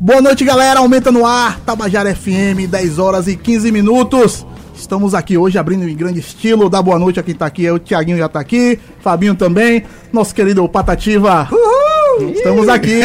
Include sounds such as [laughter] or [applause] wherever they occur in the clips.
Boa noite, galera. Aumenta no ar. Tabajara FM, 10 horas e 15 minutos. Estamos aqui hoje abrindo em grande estilo. Dá boa noite a quem tá aqui. É o Tiaguinho já tá aqui. Fabinho também. Nosso querido Patativa. Uhul! Estamos aqui.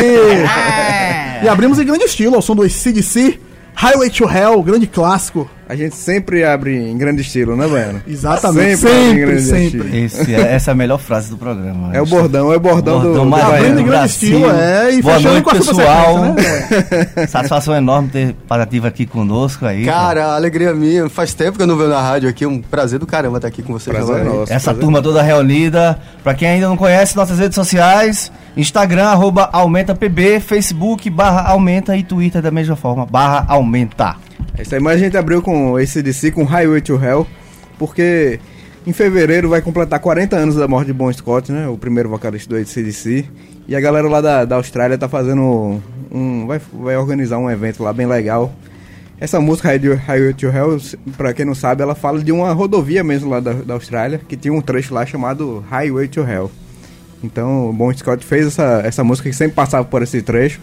e abrimos em grande estilo ao som do CDC. Highway to Hell, grande clássico. A gente sempre abre em grande estilo, né, Baiano? Exatamente, sempre, sempre. sempre. Esse, é, essa é a melhor frase do programa. É o bordão, é o bordão, bordão do, do Abrindo em grande estilo, é, e Boa noite, com a pessoal. Né? [laughs] Satisfação enorme ter Patativa aqui conosco aí. Cara, cara, alegria minha. Faz tempo que eu não venho na rádio aqui, um prazer do caramba estar aqui com vocês. Prazer nosso, Essa prazer turma toda reunida. Pra quem ainda não conhece nossas redes sociais, Instagram, arroba AumentaPB, Facebook, barra Aumenta e Twitter da mesma forma, barra Aumenta. Essa imagem a gente abriu com esse DC, com Highway to Hell, porque em fevereiro vai completar 40 anos da morte de Bon Scott, né? O primeiro vocalista do ACDC. E a galera lá da, da Austrália tá fazendo um. Vai, vai organizar um evento lá bem legal. Essa música Highway to Hell, pra quem não sabe, ela fala de uma rodovia mesmo lá da, da Austrália, que tinha um trecho lá chamado Highway to Hell. Então o Bon Scott fez essa, essa música que sempre passava por esse trecho.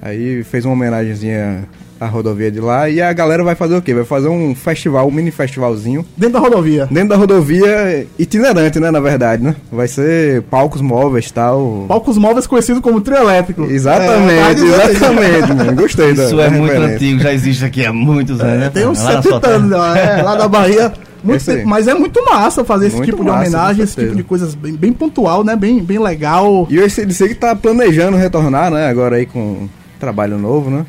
Aí fez uma homenagenzinha à rodovia de lá. E a galera vai fazer o quê? Vai fazer um festival, um mini festivalzinho. Dentro da rodovia. Dentro da rodovia itinerante, né? Na verdade, né? Vai ser palcos móveis e tal. Palcos móveis conhecido como trio elétrico. Exatamente, É, exatamente, [laughs] mano. Gostei da Isso da é muito referência. antigo, já existe aqui há muitos anos, né? Tem uns Lá na sua 70 anos, é, lá da Bahia. [laughs] Muito Esse tempo, mas é muito massa fazer esse Muito tipo de massa, homenagem, com esse tipo de coisas bem, bem pontual, né? Bem, bem legal. E o ACDC que tá planejando retornar, né? Agora aí com trabalho novo, né?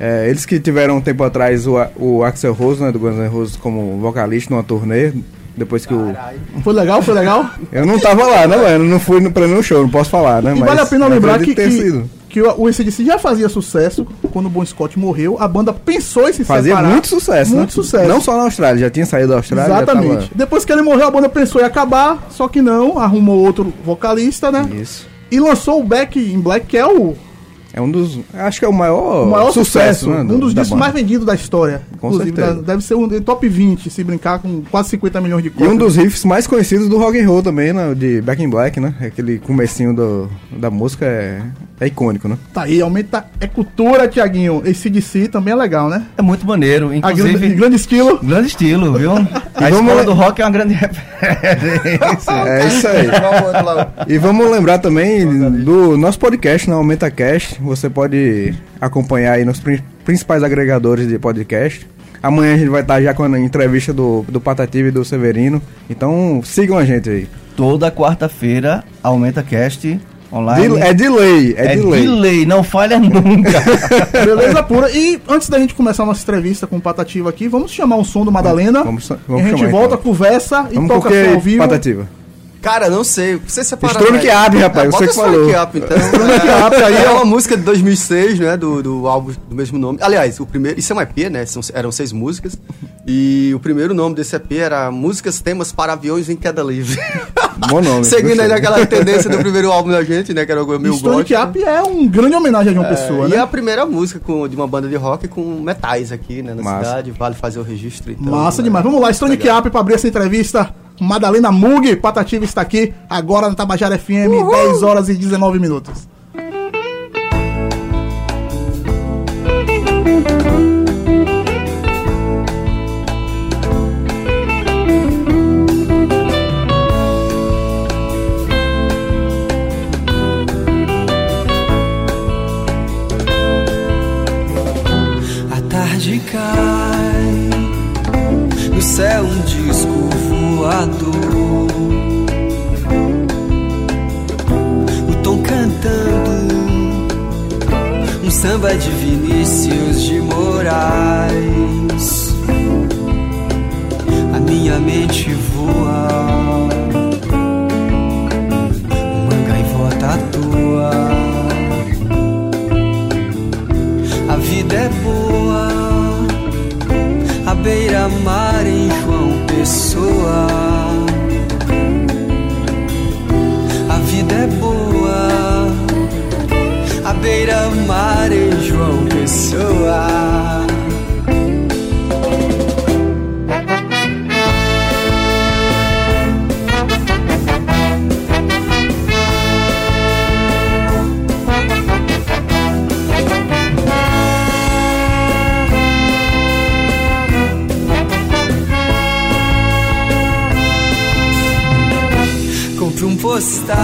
É, eles que tiveram um tempo atrás o, o Axel Rose, né? Do Guns N' Roses como vocalista numa turnê. Depois que o. Foi legal, foi legal. Eu não tava lá, né, mano? Não fui no, pra nenhum show, não posso falar, né? E vale a pena lembrar que, que, que o ACDC já fazia sucesso quando o Bon Scott morreu. A banda pensou em se Fazia separar. muito sucesso, Muito né? sucesso. Não só na Austrália, já tinha saído da Austrália. Exatamente. tava- Depois que ele morreu, a banda pensou em acabar, só que não, arrumou outro vocalista, né? Isso. E lançou o Back in Black, que é o, É um dos. Acho que é o maior, o maior sucesso, né, do- um dos discos mais vendidos da história. Com Inclusive, certeza. deve ser um top 20, se brincar, com quase 50 milhões de E cópias. um dos riffs mais conhecidos do rock and roll também, né? De Back in Black, né? Aquele comecinho do, da música é, é icônico, né? Tá aí, aumenta. É cultura, Tiaguinho. Esse DC também é legal, né? É muito maneiro, A grande, inclusive... grande estilo. Grande estilo, viu? [laughs] A vamos escola do rock é uma grande [laughs] referência. É isso aí. E vamos lembrar também do nosso podcast, né? Aumenta Cast. Você pode acompanhar aí nos prin- principais agregadores de podcast. Amanhã a gente vai estar já com a entrevista do, do Patativa e do Severino. Então sigam a gente aí. Toda quarta-feira, Aumenta Cast online. De- é delay, é, É delay. delay, não falha nunca. [laughs] Beleza pura. E antes da gente começar a nossa entrevista com o Patativa aqui, vamos chamar um som do Madalena. Vamos- vamos e a gente chamar, volta, então. conversa e Vamos toca ao vivo. Patativa. Cara, não sei. Você separa. Stronic né? Up, rapaz, Ah, você que falou. Up, então. [laughs] É, Up aí, é ó. uma música de 2006, né? Do, do álbum do mesmo nome. Aliás, o primeiro. Isso é um EP, né? São, eram seis músicas. E o primeiro nome desse EP era Músicas Temas para Aviões em Queda Livre. [laughs] Bom nome. Seguindo aí aquela tendência do primeiro álbum da gente, né? Que era o E meu gótico. Up é um grande homenagem a João É, Pessoa, e né? é a primeira música com- de uma banda de rock com metais aqui, né? Na Massa. cidade. Vale fazer o registro. Então, Massa é, demais. Vamos lá, legal. Up pra abrir essa entrevista. Madalena Mug, Patativa está aqui agora na Tabajara FM, 10 horas e 19 minutos. Vinícius de Moraes. Compre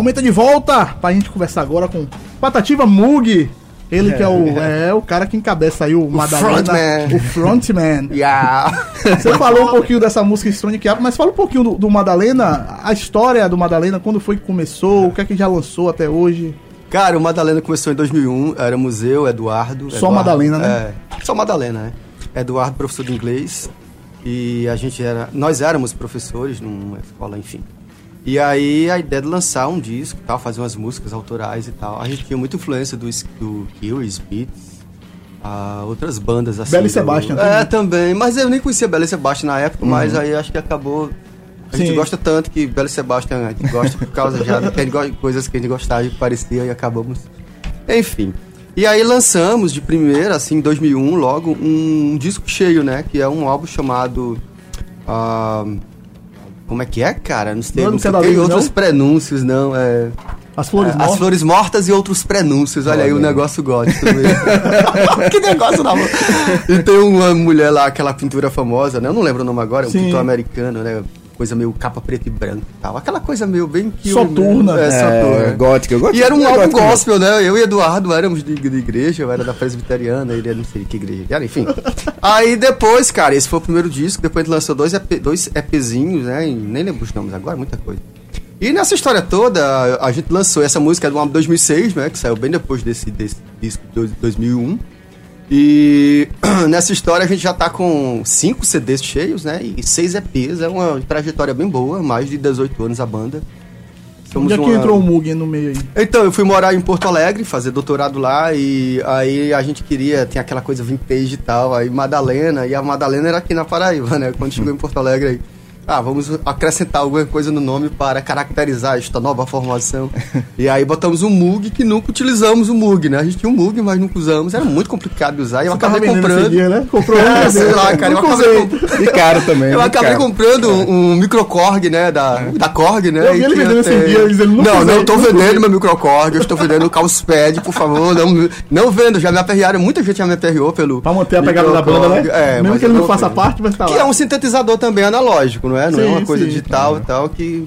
Aumenta de volta pra gente conversar agora com Patativa Mug. Ele que é o, [laughs] é, o cara que encabeça aí o, Madalena. frontman. O frontman. [laughs] Yeah. Você falou um pouquinho dessa música Stone Up, mas fala um pouquinho do, do Madalena, a história do Madalena, quando foi que começou, o que é que já lançou até hoje. Cara, o Madalena começou em 2001, era museu, Eduardo. Só Eduardo, Madalena, né? É, só Madalena, né? Eduardo, professor de inglês. E a gente era. Nós éramos professores numa escola, enfim. E aí a ideia de lançar um disco tal, fazer umas músicas autorais e tal. A gente tinha muita influência do, do Curious Beats, a outras bandas assim. Bela e do- Sebastian É, também. também. Mas eu nem conhecia Bela e Sebastian na época, mas aí acho que acabou. A gente Sim. gosta tanto que Bela e Sebastian a gente gosta por causa já de coisas que a gente gostava e parecia e acabamos. Enfim. E aí lançamos de primeira, assim, em 2001, logo, um disco cheio, né? Que é um álbum chamado. ah, como é que é, cara? Não sei, Não é não tem outros não? prenúncios, não. É, As Flores é, Mortas. As Flores Mortas e outros prenúncios. Olha aí o negócio gótico [laughs] que negócio da E tem uma mulher lá, aquela pintura famosa, né? Eu não lembro o nome agora, é um Sim. pintor americano, né? Coisa meio capa preta e branca e tal. Aquela coisa meio bem... que Soturna. É, É, soturna. gótica. gótica E era um é álbum gospel, né? Eu e Eduardo éramos de, de igreja, eu era da presbiteriana, ele era não sei que igreja era, enfim. [laughs] Aí depois, cara, esse foi o primeiro disco, depois a gente lançou dois, EP, dois EPzinhos, né? E nem lembro os nomes agora, muita coisa. E nessa história toda, a, a gente lançou essa música do álbum 2006, né? Que saiu bem depois desse, desse disco de 2001. E [clears throat] nessa história a gente já tá com cinco CDs cheios, né? E seis EPs, é uma trajetória bem boa, mais de 18 anos a banda. Onde é que uma- entrou o Mug no meio aí? então, eu fui morar em Porto Alegre, fazer doutorado lá, e aí a gente queria, tem aquela coisa vintage e tal, aí Madalena, e a Madalena era aqui na Paraíba, né? Quando chegou em Porto Alegre aí. Ah, vamos acrescentar alguma coisa no nome para caracterizar esta nova formação. e aí botamos um Mug, que nunca utilizamos o Mug, né? A gente tinha um Mug, mas nunca usamos. Era muito complicado de usar. E eu Você acabei esse comprando. dia, né? Comprou um, [laughs] É, sei lá, cara. Eu acabei, comp- E caro também. eu muito acabei caro. comprando um, um microcorg, né? Da, da Korg, né? Eu vi e ele vendendo esse até- dia, ele dizendo, "Nunca Não, não usei, estou vendendo usei." meu microcorg, eu estou vendendo o Causepad, por favor. Não, não vendo, já me aperrearam. Muita gente já me aperreou pelo. Pra manter a pegada da banda, né? É, Mesmo mas que ele não faça parte, mas tá Que lá. é um sintetizador também analógico, não é? Não é Sim, uma coisa sim. digital e tal, que,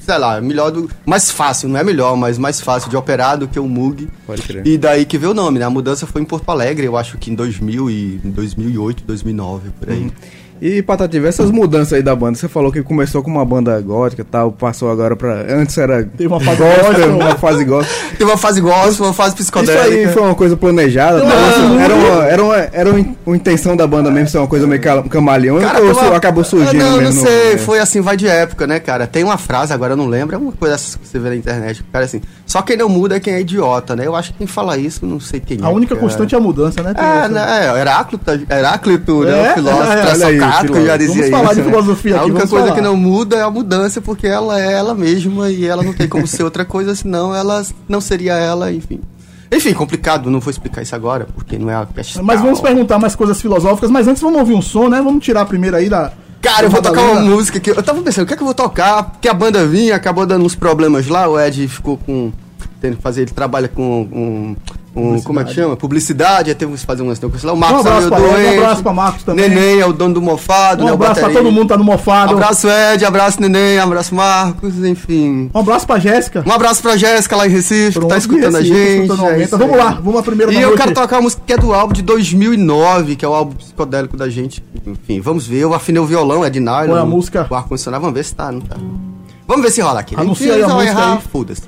sei lá, melhor do. Mais fácil, não é melhor, mas mais fácil de operar do que o Moog. Pode crer. E daí que veio o nome, né? A mudança foi em Porto Alegre, eu acho que em 2000 e, em 2008, 2009, por aí. E Patativa, essas mudanças aí da banda, você falou que começou com uma banda gótica e tal, passou agora pra. Antes era. Teve uma fase gospel. uma fase gospel. [laughs] Teve uma fase gospel, uma fase Isso psicodélica. aí foi uma coisa planejada? Não, Tá? não. era, uma, era, uma, era uma, in- uma intenção da banda mesmo ser uma coisa meio ca- camaleão Cara, ou acabou surgindo Não, mesmo? não sei, É. foi assim, vai de época, né, cara? Tem uma frase, agora eu não lembro, é uma coisa dessas que você vê na internet, cara, assim, só quem não muda é quem é idiota, né? Eu acho que quem fala isso, não sei quem é. A única cara. constante é a mudança, né? É, né, é, Heráclito, Heráclito, né, É, o filósofo [laughs] é, já dizia Vamos isso. falar de né? filosofia A aqui, única vamos coisa falar. que não muda é a mudança, porque ela é ela mesma e ela não tem como ser outra coisa, senão ela não seria ela, enfim. Enfim, complicado, não vou explicar isso agora, porque não é a questão. Mas vamos perguntar mais coisas filosóficas, mas antes vamos ouvir um som, né? Vamos tirar primeiro aí da. Cara, eu vou tocar uma música que eu tava pensando, o que é que eu vou tocar? Porque a banda vinha, acabou dando uns problemas lá, o Ed ficou com. Tendo que fazer, ele trabalha com um. Um como é que chama? Publicidade, temos que fazer umas coisas lá. O Marcos Um abraço é meio ele, um doente. abraço pra Marcos também. Neném é o dono do mofado, Um né? abraço pra todo mundo que tá no mofado. Abraço Ed, abraço Neném, abraço Marcos, enfim. Um abraço pra Jéssica. Um abraço pra Jéssica lá em Recife, que Pronto, tá escutando a Recife, gente. escutando é Vamos lá, vamos à primeira E eu noite. quero tocar uma música que é do álbum de 2009, que é o álbum psicodélico da gente. Enfim, vamos ver. Eu afinei o violão, é de nylon. Qual é a música? O ar-condicionado, vamos ver se tá, não tá. Vamos ver se rola aqui. Anuncia Enfim, aí a música errar, aí. foda-se.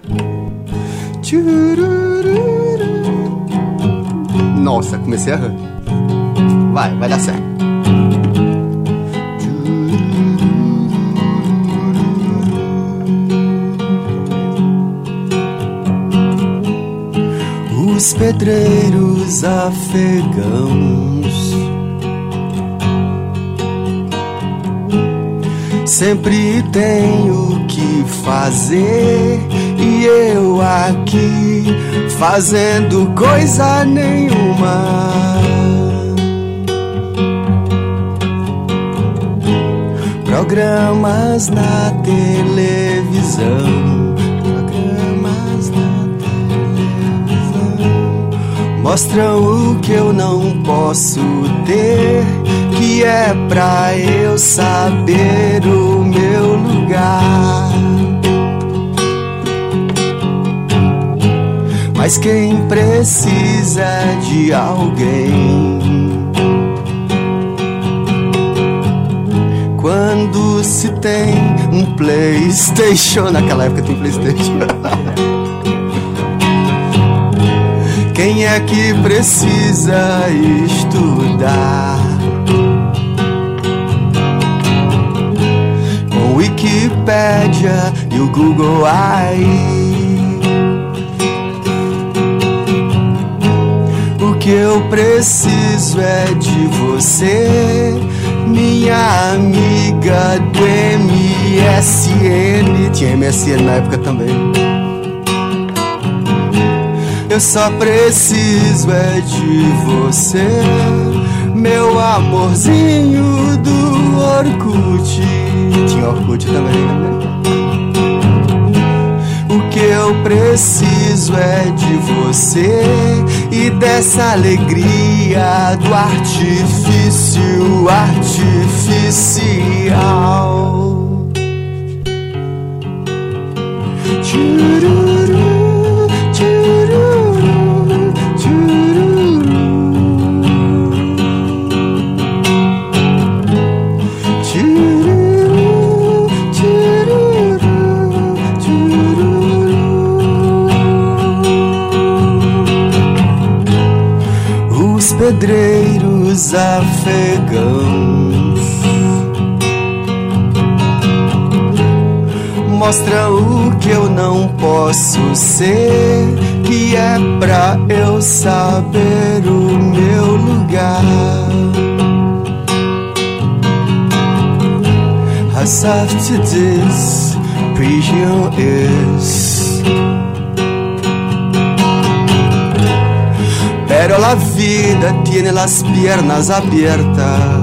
Nossa, comecei errando. Vai, vai dar certo. Os pedreiros afegãos sempre têm o que fazer e eu aqui fazendo coisa nenhuma. Programas na televisão. Programas na televisão. Mostram o que eu não posso ter. Que é pra eu saber o meu lugar. Mas quem precisa de alguém quando se tem um PlayStation. [laughs] Naquela época tem PlayStation. [laughs] Quem é que precisa estudar? Com Wikipédia e o Google aí. Que eu preciso é de você, minha amiga do MSN. Tinha MSN na época também. Eu só preciso é de você, meu amorzinho do Orkut. Tinha Orkut também, né? Eu preciso é de você e dessa alegria do artifício artificial. Tchururu, pedreiros afegãos mostra o que eu não posso ser, que é pra eu saber o meu lugar. As after this prison is. Pero la vida tiene las piernas abiertas.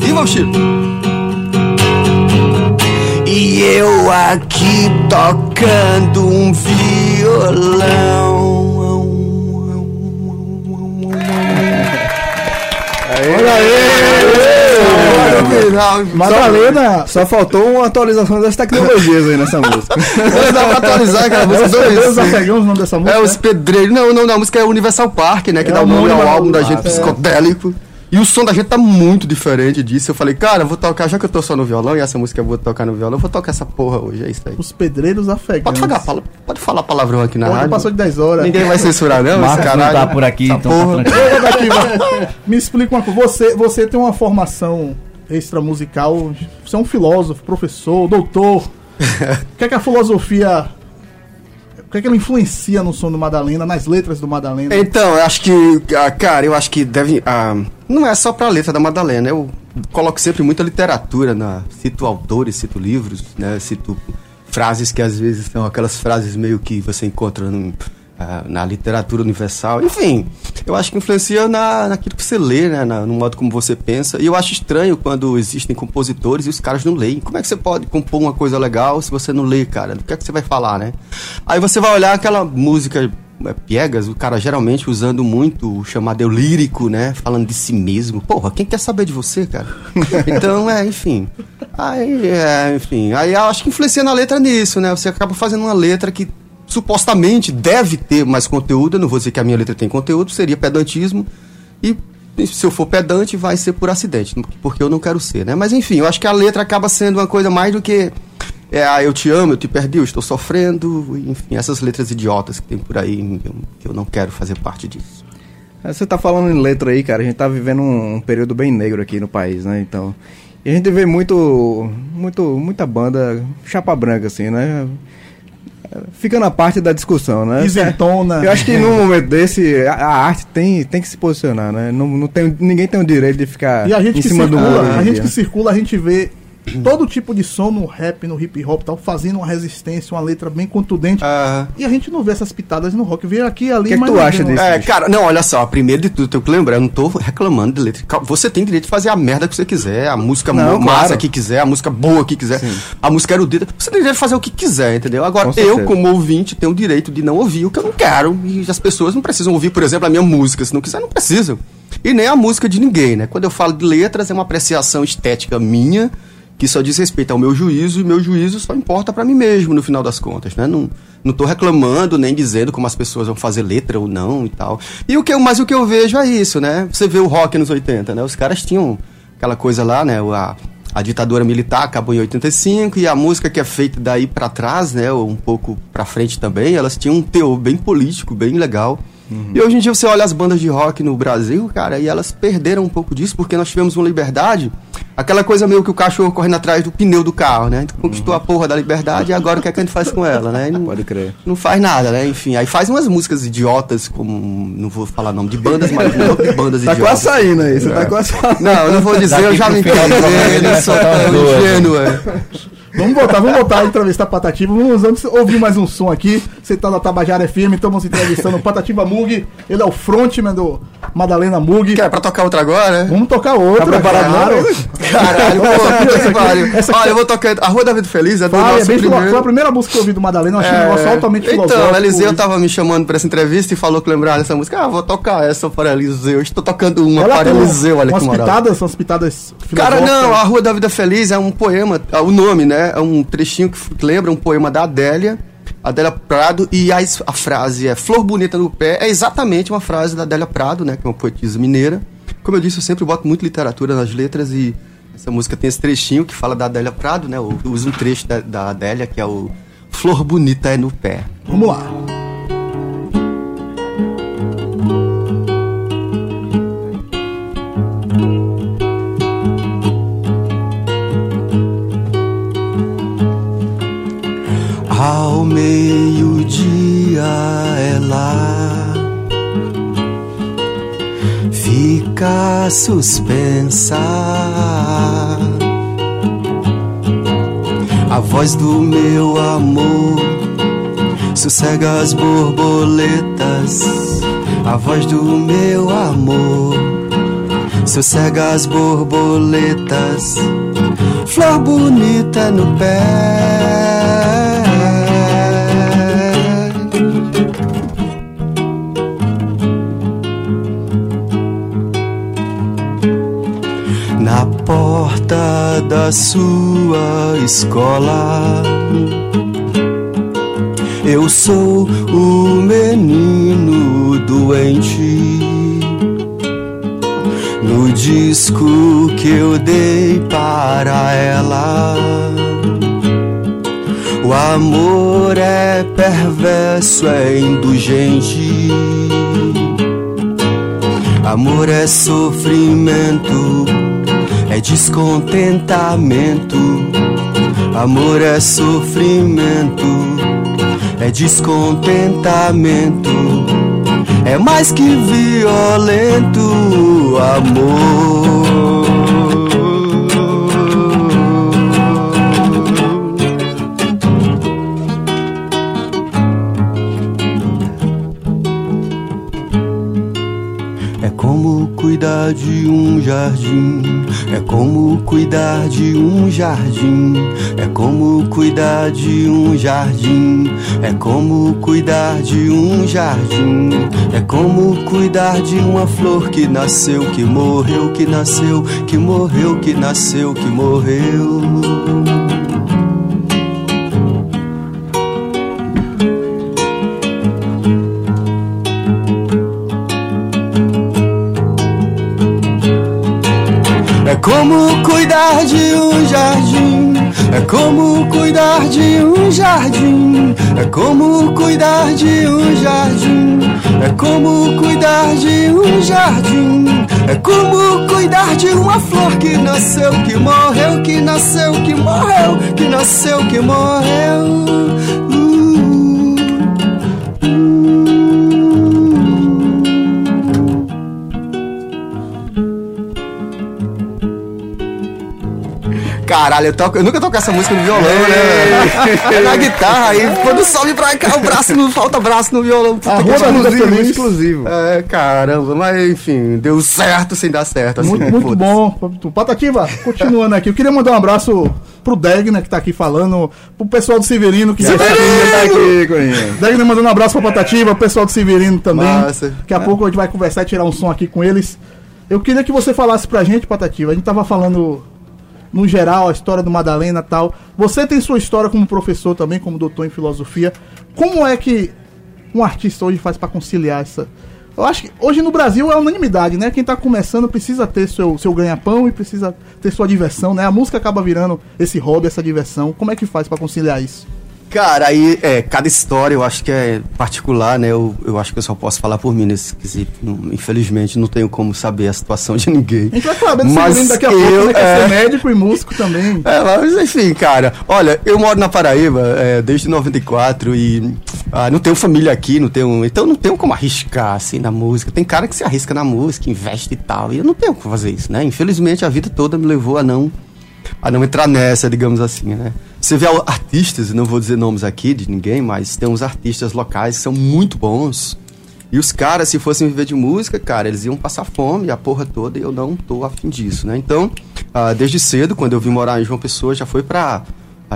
Viva o Chile! E eu aqui tocando um violão. Olha aí! Madalena! Só faltou uma atualização das tecnologias aí nessa música. [laughs] Mas dá pra atualizar pedreiros vezes. afegãos, o nome dessa música? É, os pedreiros. Não, não, não, a música é Universal Park, né? Que É dá o nome ao álbum da gente é. psicodélico. E o som da gente tá muito diferente disso. Eu falei, cara, eu vou tocar, já que eu tô só no violão e essa música eu vou tocar no violão, eu vou tocar essa porra hoje, é isso aí. Os pedreiros afegãos. Pode falar, pode falar palavrão aqui na Ontem rádio. passou de 10 horas. Ninguém vai censurar, não, esse Marcos não caralho. tá por aqui, Essa então tá porra. tranquilo. Vai. [laughs] Me explica uma coisa. Você, você tem uma formação extramusical. Você é um filósofo, professor, doutor. [laughs] O que é que a filosofia. O que é que ela influencia no som do Madalena, nas letras do Madalena? Então, eu acho que, ah, cara, eu acho que deve. ah, não é só pra letra da Madalena, eu coloco sempre muita literatura, na, cito autores, cito livros, né? Cito frases que às vezes são aquelas frases meio que você encontra num, ah, na literatura universal. Enfim, eu acho que influencia na, naquilo que você lê, né? Na- no modo como você pensa. E eu acho estranho quando existem compositores e os caras não leem. Como é que você pode compor uma coisa legal se você não lê, cara? O que é que você vai falar, né? Aí você vai olhar aquela música é, piegas, o cara geralmente usando muito o chamado eu lírico, né? Falando de si mesmo. Porra, quem quer saber de você, cara? [laughs] Então, é, enfim. Aí, é, enfim. Aí eu acho que influencia na letra nisso, né? Você acaba fazendo uma letra que supostamente deve ter mais conteúdo. Eu não vou dizer que a minha letra tem conteúdo, seria pedantismo. E se eu for pedante, vai ser por acidente, porque eu não quero ser, né? Mas enfim, eu acho que a letra acaba sendo uma coisa mais do que. É, ah, eu te amo, eu te perdi, eu estou sofrendo, enfim, essas letras idiotas que tem por aí, eu- eu não quero fazer parte disso. É, Você tá falando em letra aí, cara. A gente tá vivendo um, um período bem negro aqui no país, né? Então. E a gente vê muito. muito muita banda chapa branca, assim, né? Fica na parte da discussão, né? Isentona. Eu acho que num momento desse, a, a arte tem, tem que se posicionar, né? Não, não tem, ninguém tem o direito de ficar E a gente em que cima do muro. circula, hoje em a gente dia, que circula, a gente vê [clears throat] todo tipo de som no rap, no hip hop, e tal, fazendo uma resistência, uma letra bem contundente. Ah. E a gente não vê essas pitadas no rock, vê aqui e ali, O que tu não acha disso? não. É, cara, não, olha só, primeiro de tudo, tenho que lembrar, eu não tô reclamando de letra. Você tem direito de fazer a merda que você quiser, a música Não, massa claro. que quiser, a música boa que quiser, a música erudita, você tem direito de fazer o que quiser, entendeu? Agora, Com eu, certeza. como ouvinte, tenho o direito de não ouvir o que eu não quero, e as pessoas não precisam ouvir, por exemplo, a minha música, se não quiser, não precisam. E nem a música de ninguém, né? Quando eu falo de letras, é uma apreciação estética minha, que só diz respeito ao meu juízo, e meu juízo só importa pra mim mesmo, no final das contas, né? Não, não tô reclamando, nem dizendo como as pessoas vão fazer letra ou não e tal. E o que eu, mas o que eu vejo é isso, né? Você vê o rock nos 80, né? Os caras tinham aquela coisa lá, né? A, a ditadura militar acabou em 85 e a música que é feita daí pra trás, né? Ou um pouco pra frente também, elas tinham um teor bem político, bem legal. E hoje em dia você olha as bandas de rock no Brasil, cara, e elas perderam um pouco disso porque nós tivemos uma liberdade, aquela coisa meio que o cachorro correndo atrás do pneu do carro, né? Conquistou a porra da liberdade e agora o que é que a gente faz com ela, né? Não, Pode crer. não faz nada, né? Enfim, aí faz umas músicas idiotas, como. Não vou falar nome de bandas, mas monte de bandas Tá idiotas. quase saindo aí, você tá quase falando. Não, eu não vou dizer, eu já me Daqui entendi, não vai sou soltar tão duas. ingênuo, é. Vamos voltar, vamos voltar a entrevistar Patativa. Vamos antes ouvir mais um som aqui. Você tá na Tabajara FM, estamos entrevistando Patativa Mug. Ele é o frontman do Madalena Mug. Quer pra tocar outra agora? Vamos tocar outra. Tá preparado claro. Caralho, pô, que pariu. Olha, eu vou tocar. A Rua da Vida Feliz é do Vai, é nosso filo- primeiro. Foi a primeira música que eu ouvi do Madalena. Eu achei um negócio altamente filosófico. Então, Eliseu tava me chamando pra essa entrevista e falou que lembrava dessa música. Ah, vou tocar essa para Eliseu. Estou tocando uma Ela para Eliseu, olha umas que pitadas, umas pitadas Cara, não, a Rua da Vida Feliz é um poema, é o nome, né? É um trechinho que lembra um poema da Adélia, Adélia Prado, e a, a frase é Flor Bonita no Pé, é exatamente uma frase da Adélia Prado, né? Que é uma poetisa mineira. Como eu disse, eu sempre boto muito literatura nas letras e essa música tem esse trechinho que fala da Adélia Prado, né? Eu uso um trecho da, da Adélia, que é o Flor Bonita é no Pé. Vamos lá. Ao meio-dia ela fica suspensa. A voz do meu amor sossega as borboletas. A voz do meu amor sossega as borboletas. Flor bonita no pé. Da sua escola. Eu sou o menino doente. No disco que eu dei para ela. O amor é perverso, é indulgente. Amor é sofrimento, é descontentamento. Amor é sofrimento, é descontentamento. É mais que violento, amor. Cuidar de um jardim. É como cuidar de um jardim. É como cuidar de um jardim. É como cuidar de um jardim. É como cuidar de uma flor que nasceu, que morreu, que nasceu, que morreu, que nasceu, que morreu. Como cuidar de um jardim. É como cuidar de um jardim. É como cuidar de um jardim. É como cuidar de um jardim. É como cuidar de uma flor que nasceu, que morreu, que nasceu, que morreu, que nasceu, que morreu. Caralho, eu, toco, eu nunca toco essa música no violão, né? É na guitarra, aí quando sobe pra cá, o braço não falta braço no violão. Puta A que Exclusivo, exclusivo. É, caramba, mas enfim, deu certo sem dar certo. Assim, Muito, muito foda-se. bom. Patativa, continuando aqui. Eu queria mandar um abraço pro Degner, que tá aqui falando, pro pessoal do Severino, que já tá aqui. Corinha. Degner mandando um abraço pra Patativa, o pessoal do Severino também. Massa. Daqui a pouco a gente vai conversar e tirar um som aqui com eles. Eu queria que você falasse pra gente, Patativa. A gente tava falando, no geral, a história do Madalena tal. Você tem sua história como professor também, como doutor em filosofia. Como é que um artista hoje faz pra conciliar essa. Eu acho que hoje no Brasil é unanimidade, né? Quem tá começando precisa ter seu, seu ganha-pão e precisa ter sua diversão, né? A música acaba virando esse hobby, essa diversão. Como é que faz pra conciliar isso? Cara, aí, é, cada história eu acho que é particular, né? Eu, eu acho que eu só posso falar por mim nesse quesito. Não- infelizmente, não tenho como saber a situação de ninguém. A gente vai falar do Mas daqui a pouco, eu, né? Quer é, ser médico e músico também. É, mas enfim, cara. Olha, eu moro na Paraíba é, desde 94 e ah, não tenho família aqui, não tenho. Então não tenho como arriscar assim na música. Tem cara que se arrisca na música, investe e tal. E eu não tenho como fazer isso, né? Infelizmente a vida toda me levou a não a não entrar nessa, digamos assim, né? Você vê artistas, não vou dizer nomes aqui de ninguém, mas tem uns artistas locais que são muito bons. E os caras, se fossem viver de música, cara, eles iam passar fome, a porra toda, e eu não tô afim disso, né? Então, ah, desde cedo, quando eu vim morar em João Pessoa, já foi pra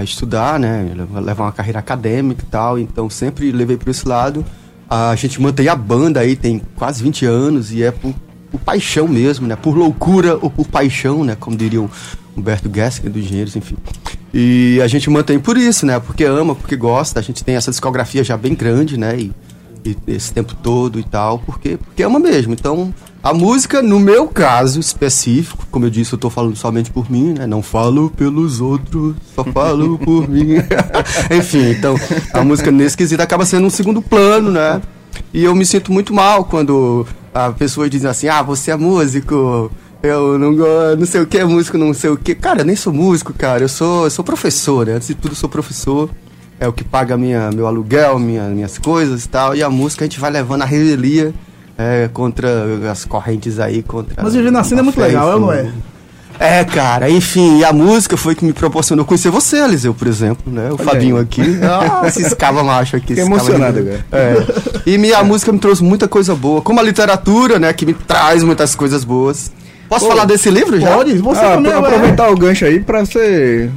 estudar, né? Levar uma carreira acadêmica e tal, então sempre levei por esse lado. A gente mantém a banda aí, tem quase 20 anos, e é por, por paixão mesmo, né? Por loucura ou por paixão, né? Como diria o Humberto Gessinger do Engenheiros, enfim. E a gente mantém por isso, né? Porque ama, porque gosta. A gente tem essa discografia já bem grande, né? E, e esse tempo todo e tal, porque, porque ama mesmo. Então, a música, no meu caso específico, como eu disse, eu tô falando somente por mim, né? Não falo pelos outros, só falo [laughs] por mim. [laughs] Enfim, então, a música nesse quesito acaba sendo um segundo plano, né? E eu me sinto muito mal quando a pessoa diz assim, ah, você é músico, eu não gosto, não sei o que é músico, não sei o que. Cara, eu nem sou músico, cara, eu sou, eu sou professor, né? Antes de tudo, eu sou professor. É o que paga minha, meu aluguel, minha, minhas coisas e tal. E a música a gente vai levando a revelia é, contra as correntes aí, contra. Mas na cena é muito fé legal, é não é? É, cara, enfim, e a música foi que me proporcionou conhecer você, Eliseu, por exemplo, né? O Fabinho aí. aqui. [laughs] Ah, esse escava macho aqui. Fiquei emocionado agora. É. E minha [laughs] música me trouxe muita coisa boa, como a literatura, né? Que me traz muitas coisas boas. Posso falar desse livro já? Pode, você Ah, também é- aproveitar o gancho aí pra você.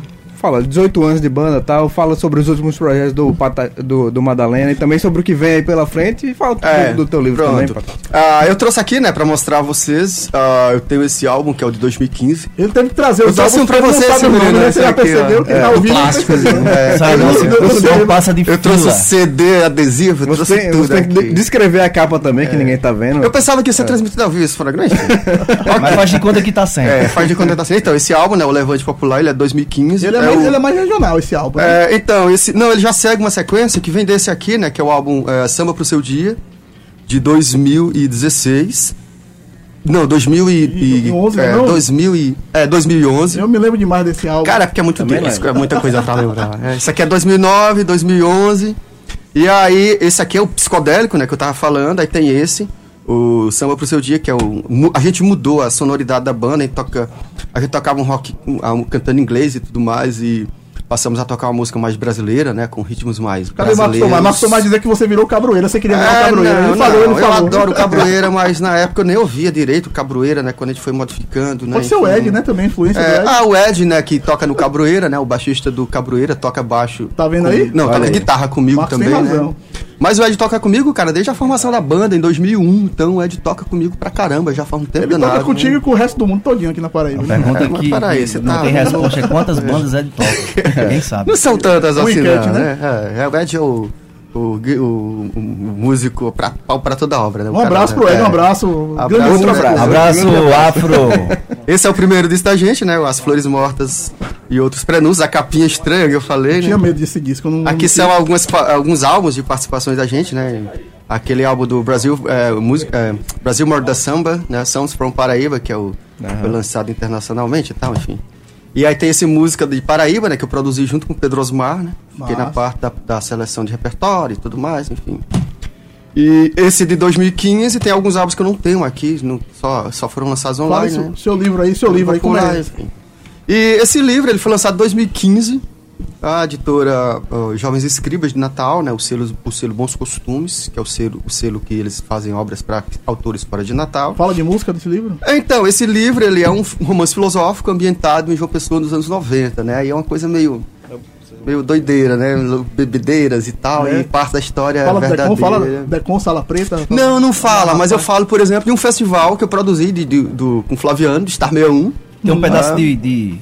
Fala, 18 anos de banda e tal, fala sobre os últimos projetos do, Pata- do, do Madalena e também sobre o que vem aí pela frente e fala É, do, do teu livro pronto. também, Patata. Ah, eu trouxe aqui, né, pra mostrar a vocês. ah, eu tenho esse álbum que é o de 2015. Ele teve que trazer Eu os trouxe álbuns um pra porque ele você, não sabe o nome, Severino, né? Você já percebeu que É, tá do ouvindo. plástico. É, Sabe, eu- você, eu- você eu- não passa de Eu trouxe o fila. CD, adesivo, eu Você trouxe tem, tudo você tem que descrever a capa também, que ninguém tá vendo. Eu pensava que ia ser transmitido ao vivo esse programa. enfim. Mas faz de conta que tá sendo. É, faz de conta que tá sendo. Então, esse álbum, né, o Levante Popular, ele é 2015. Ele é, é mais, o- ele é mais regional, esse álbum. né? É, então, esse. Não, ele já segue uma sequência que vem desse aqui, né? Que é o álbum é, Samba pro Seu Dia, de 2016. Não, 2000 e, e, 2011, é, não? 2000 e, é, 2011. Eu me lembro demais desse álbum. Cara, é porque é muito Também disco, lembro. é muita coisa pra lembrar. É, isso aqui é 2009, 2011. E aí, esse aqui é o psicodélico, né, que eu tava falando. Aí tem esse, o Samba pro Seu Dia, que é o... A gente mudou a sonoridade da banda, a gente, toca, a gente tocava um rock um, cantando inglês e tudo mais, e passamos a tocar uma música mais brasileira, né, com ritmos mais Cadê Marcos brasileiros. Tomás? Marcos Tomás dizer que você virou cabroeira, você queria virar É, cabroeira. não, ele falou, ele não, falou. Eu adoro cabroeira, [laughs] mas na época eu nem ouvia direito o cabroeira, né? Quando a gente foi modificando, né? Pode ser o. Ed, né? Também, influência É, do Ed. ah, o Ed, né, que toca no Cabroeira, né? O baixista do Cabroeira toca baixo. Tá vendo com- aí? Não, Olha toca aí. guitarra comigo Marcos também, tem né? Mas o Ed toca comigo, cara, desde a formação da banda, em 2001. Então o Ed toca comigo pra caramba, já faz um tempo Ele danado. toca contigo né? e com o resto do mundo todinho aqui na Paraíba. A pergunta É, que peraí, você não tá- tem resposta é quantas [laughs] bandas é de toca. Ninguém sabe. Não são tantas Um assim, não, né? né? É, é, o Ed é o, o, o- o músico pra, pra toda obra, né? Um cara, abraço né? pro Ed, um É. abraço. Abraço, grande outro músico. abraço. Abraço, Afro. Esse é o primeiro disco da gente, né? As Flores Mortas e outros prenúncios, a capinha estranha que eu falei, Eu tinha né? medo desse disco. Não, Aqui não são algumas, alguns álbuns de participações da gente, né? Aquele álbum do Brasil, é, música, é, Brasil Morda Samba, né? Sounds from Paraíba, que é o foi lançado internacionalmente e tal, enfim. E aí tem esse música de Paraíba, né? Que eu produzi junto com o Pedro Osmar, né? Fiquei na parte da, da seleção de repertório e tudo mais, enfim. E esse de 2015 tem alguns álbuns que eu não tenho aqui, não, só, só foram lançados online, seu, né? seu livro aí, seu livro aí, como é? E esse livro ele foi lançado em 2015. A editora ó, Jovens Escribas de Natal, né, o selo, o selo Bons Costumes, que é o selo, o selo que eles fazem obras para autores fora de Natal. Fala de música desse livro? Então, esse livro ele é um um romance filosófico ambientado em João Pessoa nos anos 90, né? E é uma coisa meio meio doideira, né? Bebedeiras e tal, É. e parte da história Fala é Decon, verdadeira. fala Decon, Sala Preta. Não, não fala, mas eu falo, por exemplo, de um festival que eu produzi de, de- do, com Flaviano, de Star 61. Tem um pedaço Ah. de, de,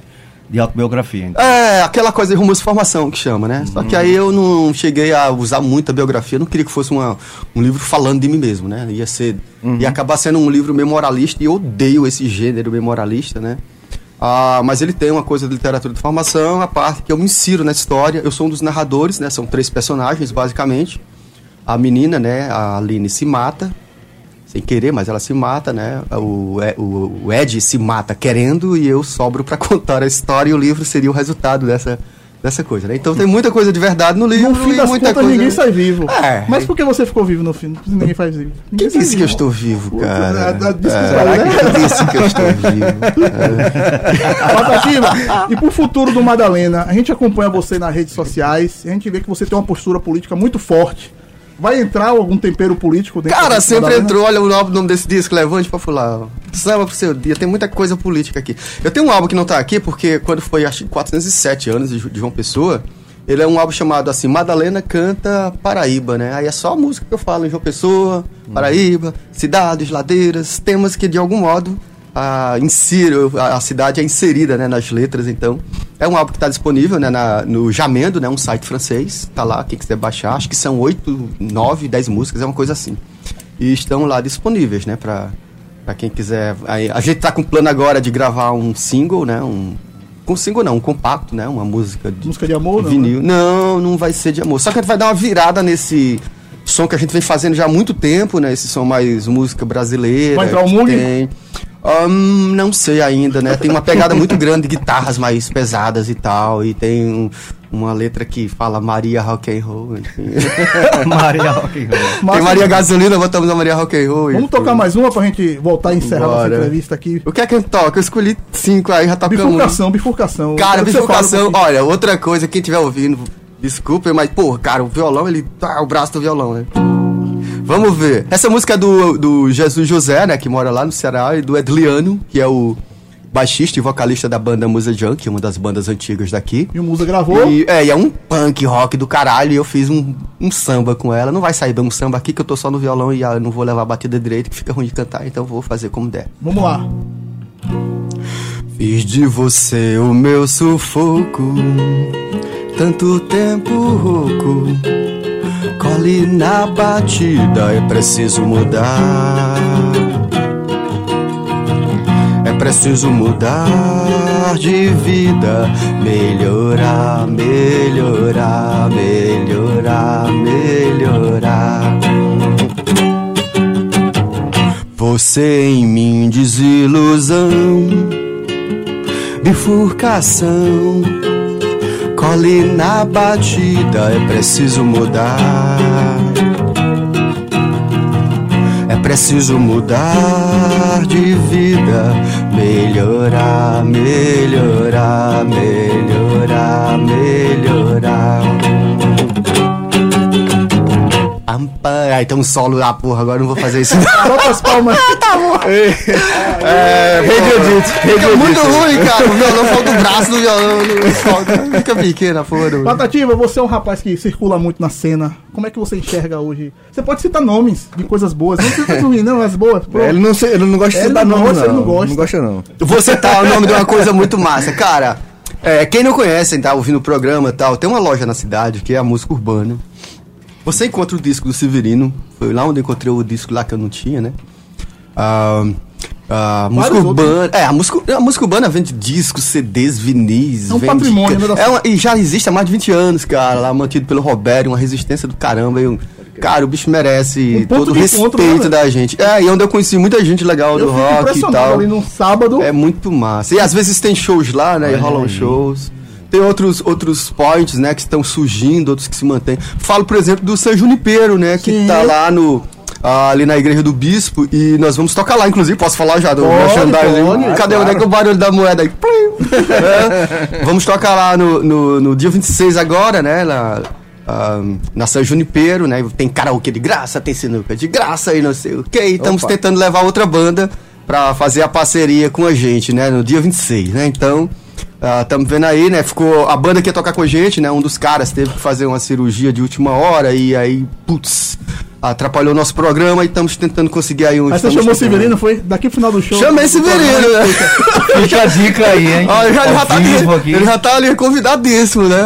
de autobiografia. Então. É, aquela coisa de romance de formação que chama, né? Só que aí eu não cheguei a usar muita biografia, não queria que fosse uma, um livro falando de mim mesmo, né? Ia ser. Ia acabar sendo um livro memorialista e eu odeio esse gênero memorialista, né? Ah, mas ele tem uma coisa de literatura de formação, a parte que eu me insiro na história. Eu sou um dos narradores, né? São três personagens, basicamente. A menina, né? A Aline se mata, sem querer, mas ela se mata, né? O, o, o Ed se mata querendo e eu sobro pra [laughs] contar a história e o livro seria o resultado dessa, dessa coisa, né? Então tem muita coisa de verdade no livro No fim das muita contas, coisa... ninguém sai vivo. É. Mas por que você ficou vivo no fim? Ninguém faz vivo. Ninguém Quem disse que eu vivo. estou vivo, cara? É, aí, né? Quem disse que eu estou vivo? [laughs] E pro futuro do Madalena, a gente acompanha você nas redes sociais, a gente vê que você tem uma postura política muito forte. Vai entrar algum tempero político dentro Cara, sempre entrou, olha o nome- desse disco, Levante pra Fular. Samba pro seu dia, tem muita coisa política aqui. Eu tenho um álbum que não tá aqui, porque quando foi, acho que 407 anos de João Pessoa, ele é um álbum chamado assim, Madalena Canta Paraíba, né? Aí é só a música que eu falo em João Pessoa, Paraíba, cidades, ladeiras, temas que de algum modo a, insiro, a, a cidade é inserida né, nas letras, então. É um álbum que está disponível né, na- no Jamendo, né, um site francês, tá lá, quem quiser baixar, acho que são 8, 9, 10 músicas, é uma coisa assim. E estão lá disponíveis, né, pra quem quiser. Aí, a gente tá com plano agora de gravar um single, né, um... Um single não, um compacto, né, uma música de Música de amor, não, vinil. Não, não vai ser de amor. Só que a gente vai dar uma virada nesse som que a gente vem fazendo já há muito tempo, né? Esse som mais música brasileira. Vai entrar o Mug? Tem. Ahn, não sei ainda, né? Tem uma pegada muito grande de guitarras mais pesadas e tal. E tem um- uma letra que fala Maria Rock and Roll. Enfim. [laughs] Maria Rock and Roll. Tem Maria Gasolina, botamos a Maria Rock and Roll. Vamos enfim. tocar mais uma pra gente voltar a encerrar nossa Bora. entrevista aqui. O que é que a gente toca? Eu escolhi cinco aí, já tocamos. Bifurcação, bifurcação. Cara, um bifurcação, olha, outra coisa, quem estiver ouvindo, desculpa, mas, pô, cara, o violão, ele tá o braço do violão, né? Vamos ver. Essa música é do, do Jesus José, né, que mora lá no Ceará, e do Edliano, que é o baixista e vocalista da banda Musa Junk, uma das bandas antigas daqui. E o Musa gravou. E, é, e é um punk rock do caralho, e eu fiz um, um samba com ela. Não vai sair bem um samba aqui, que eu tô só no violão e ah, eu não vou levar a batida direito, que fica ruim de cantar, então vou fazer como der. Vamos lá. Fiz de você o meu sufoco, tanto tempo rouco. Cole na batida, é preciso mudar. É preciso mudar de vida, melhorar, melhorar, melhorar, melhorar. Você em mim desilusão, bifurcação. Cole na batida, é preciso mudar. É preciso mudar de vida, melhorar, melhorar, melhorar, melhorar. Ampa, aí tem um solo lá, porra, agora não vou fazer isso. [laughs] Bota as palmas. [laughs] É, Fica muito ruim, cara. O violão falta o braço do violão. falta- Fica pequena, porra. Patativa, você é um rapaz que circula muito na cena. Como é que você enxerga hoje? Você pode citar nomes de coisas boas. Não precisa ruim, não, as boas. [laughs] Pronto. Ele não, ele não gosta de citar não nome, gosta, não. ele não gosta. Não gosta, não. Vou citar o nome de uma coisa muito massa. Cara, é, quem não conhece, tá ouvindo o programa e tal, tem uma loja na cidade que é a música urbana. Você encontra o disco do Severino. Foi lá onde eu encontrei o disco lá que eu não tinha, né? Ah, a música Vários urbana. É, a música, a música urbana vende discos, CDs, vinis. É um vende- patrimônio, né, É uma- e já existe há mais de 20 anos, cara, lá mantido pelo Roberto, uma resistência do caramba. e um- cara, o bicho merece Um todo o encontro, respeito né, da gente. É, e onde eu conheci muita gente legal Eu do rock e tal. ali num sábado. É muito massa. E às vezes tem shows lá, né? e rolam shows. Tem outros, outros points, né? Que estão surgindo, outros que se mantêm. Falo, por exemplo, do San Junipero, né? Que Sim. tá lá no, ah, ali na igreja do bispo e nós vamos tocar lá, inclusive, posso falar já do merchandising? Cadê onde é que o barulho da moeda aí? [laughs] É, vamos tocar lá no, no, no dia 26 agora, né? Na, ah, na São Junipero, né? Tem karaokê de graça, tem sinuca de graça e não sei o que. Estamos tentando levar outra banda pra fazer a parceria com a gente, né? No dia 26, né? Então, estamos vendo aí, né? Ficou a banda que ia tocar com a gente, né? Um dos caras teve que fazer uma cirurgia de última hora e aí, putz, atrapalhou o nosso programa e estamos tentando conseguir aí um. Aí você chamou o Severino, foi? Daqui pro final do show. Chamei Severino, né? Fica a dica aí, hein? Ó, ele, já, ele Ao já tá ele já tá ali convidadíssimo, né?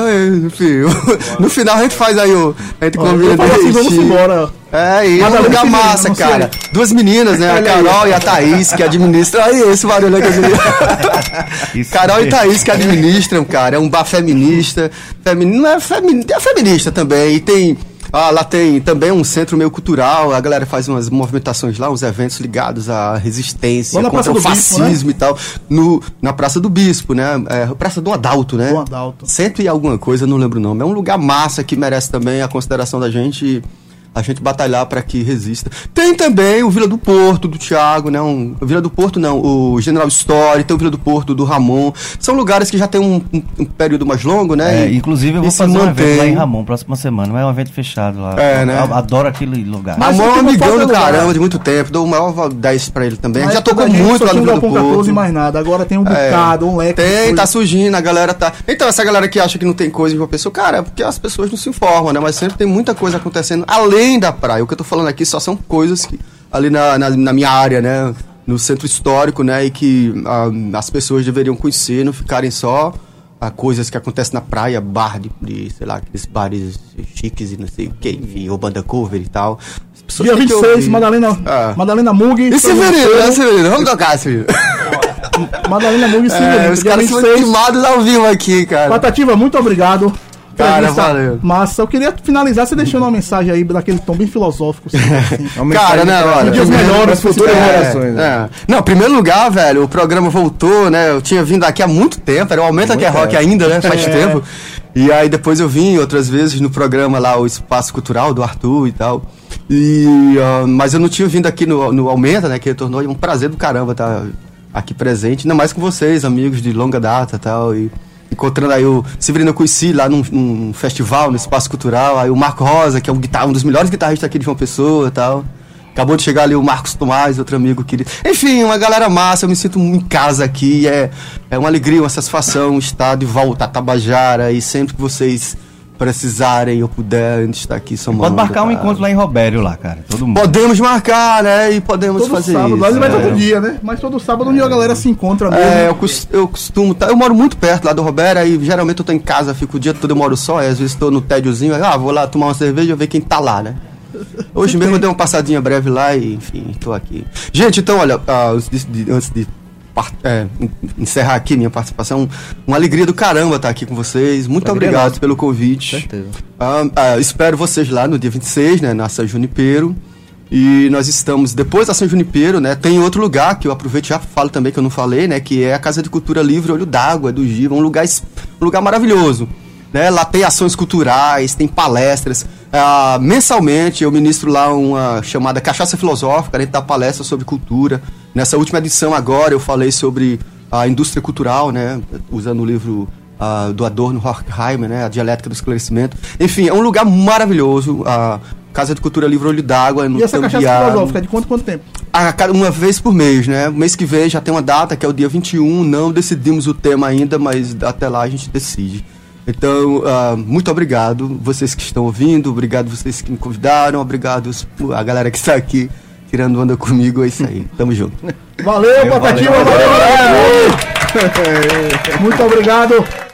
Enfim, [laughs] no final a gente faz aí o. A gente Ó, convida falo assim, vamos embora. É, e é um lugar massa, cara. Duas meninas, né? A Carol e a Thaís, que administram. Aí, esse barulho que eu [laughs] Carol e. Thaís que administram, cara. É um bar feminista. Femini... Não é feminista, é feminista também. E tem. Ah, lá tem também um centro meio cultural. A galera faz umas movimentações lá, uns eventos ligados à resistência contra o do Bispo, né? fascismo e tal. No, na Praça do Bispo, né? É, Praça do Adalto, né? Do Adalto. Cento e alguma coisa, não lembro o nome. É um lugar massa que merece também a consideração da gente. e A gente batalhar para que resista. Tem também o Vila do Porto, do Thiago, né? Um, o Vila do Porto não, o General Story, tem o Vila do Porto, do Ramon. São lugares que já tem um, um- um período mais longo, né? É, E- inclusive eu vou fazer um evento lá mantém. em Ramon, próxima semana, mas é um evento fechado lá. É, né? Eu adoro aquele lugar. Mas- Ramon é um amigão do lugar. caramba de muito tempo. Dou o maior 10 pra ele também. Na já tocou muito lá no Vila um do 14 Porto. e mais nada. Agora tem um É. bocado, um leque. Tem, tá surgindo, a galera tá. Então, essa galera que acha que não tem coisa em uma pessoa, cara, é porque as pessoas não se informam, né? Mas sempre tem muita coisa acontecendo além da praia. O que eu tô falando aqui só são coisas que ali na, na, na minha área, né? No centro histórico, né? E que ah, as pessoas deveriam conhecer, não ficarem só a coisas que acontecem na praia, bar de, de, sei lá, aqueles bares chiques e não sei o que, enfim, ou banda cover e tal. Dia têm que 26, ouvir. Madalena, Ah. Madalena Mug. E Severino, né, Severino? Vamos tocar, Severino. Madalena Mug e [laughs] É, Severino. os Dia caras são 26. queimados ao vivo aqui, cara. Patativa, muito obrigado. Cara, valeu. Massa. Eu queria finalizar você deixando uma mensagem aí daquele tom bem filosófico. assim. [laughs] É uma Cara, né, olha. Dias melhores futuras É, gerações. né? É. Não, em primeiro lugar, velho, o programa voltou, né? Eu tinha vindo aqui há muito tempo, era o Aumenta que é Rock ainda, né? Faz É. tempo. E aí depois eu vim outras vezes no programa lá, o Espaço Cultural do Arthur e tal. E, ah, mas eu não tinha vindo aqui no, no Aumenta, né? Que tornou um prazer do caramba estar aqui presente, ainda mais com vocês, amigos de longa data e tal. Encontrando aí o Severino conheci lá num, num festival, no Espaço Cultural, aí o Marco Rosa, que é um, guitarra, um dos melhores guitarristas aqui de João Pessoa e tal. Acabou de chegar ali o Marcos Tomás, outro amigo querido. Enfim, uma galera massa, eu me sinto em casa aqui. É, é uma alegria, uma satisfação estar de volta a Tabajara e sempre que vocês precisarem ou puderem estar aqui somando. Pode marcar um cara. encontro lá em Robério lá, cara. Todo mundo. Podemos marcar, né? E podemos Todo fazer sábado. isso. Vai é. todo dia, né? Mas todo sábado onde a galera se encontra mesmo. É, eu, cos- eu costumo. tá- eu moro muito perto lá do Roberto, aí geralmente eu tô em casa, fico o dia todo, eu moro só, aí às vezes tô no tédiozinho, aí, ah, vou lá tomar uma cerveja e ver quem tá lá, né? Hoje mesmo eu dei uma passadinha breve lá e, enfim, tô aqui. Gente, então, olha, ah, antes de, de- antes de é, en- encerrar aqui minha participação, uma alegria do caramba estar aqui com vocês. Muito Alegria obrigado nossa. pelo convite. Ah, ah, espero vocês lá no dia 26, né, na São Junipero. E nós estamos, depois da São Junipero, né, tem outro lugar que eu aproveito e já falo também, que eu não falei, né, que é a Casa de Cultura Livre Olho d'Água, do Giva, um lugar, um lugar maravilhoso. Né? Lá tem ações culturais, tem palestras. Ah, mensalmente eu ministro lá uma chamada Cachaça Filosófica, a gente dá palestra sobre cultura. Nessa última edição agora eu falei sobre a indústria cultural, né, usando o livro ah, do Adorno Horkheimer, né, a dialética do esclarecimento. Enfim, é um lugar maravilhoso. A Casa de Cultura Livre Olho d'Água no E essa cachaça Tambiá, filosófica, de quanto quanto tempo? a uma vez por mês, né? Mês que vem já tem uma data, que é o dia 21. Não decidimos o tema ainda, mas até lá a gente decide. Então, ah, muito obrigado vocês que estão ouvindo, obrigado vocês que me convidaram, obrigado a galera que está aqui tirando onda comigo. É isso aí. Tamo junto. Valeu, Patativa, valeu, valeu. [laughs] Muito obrigado.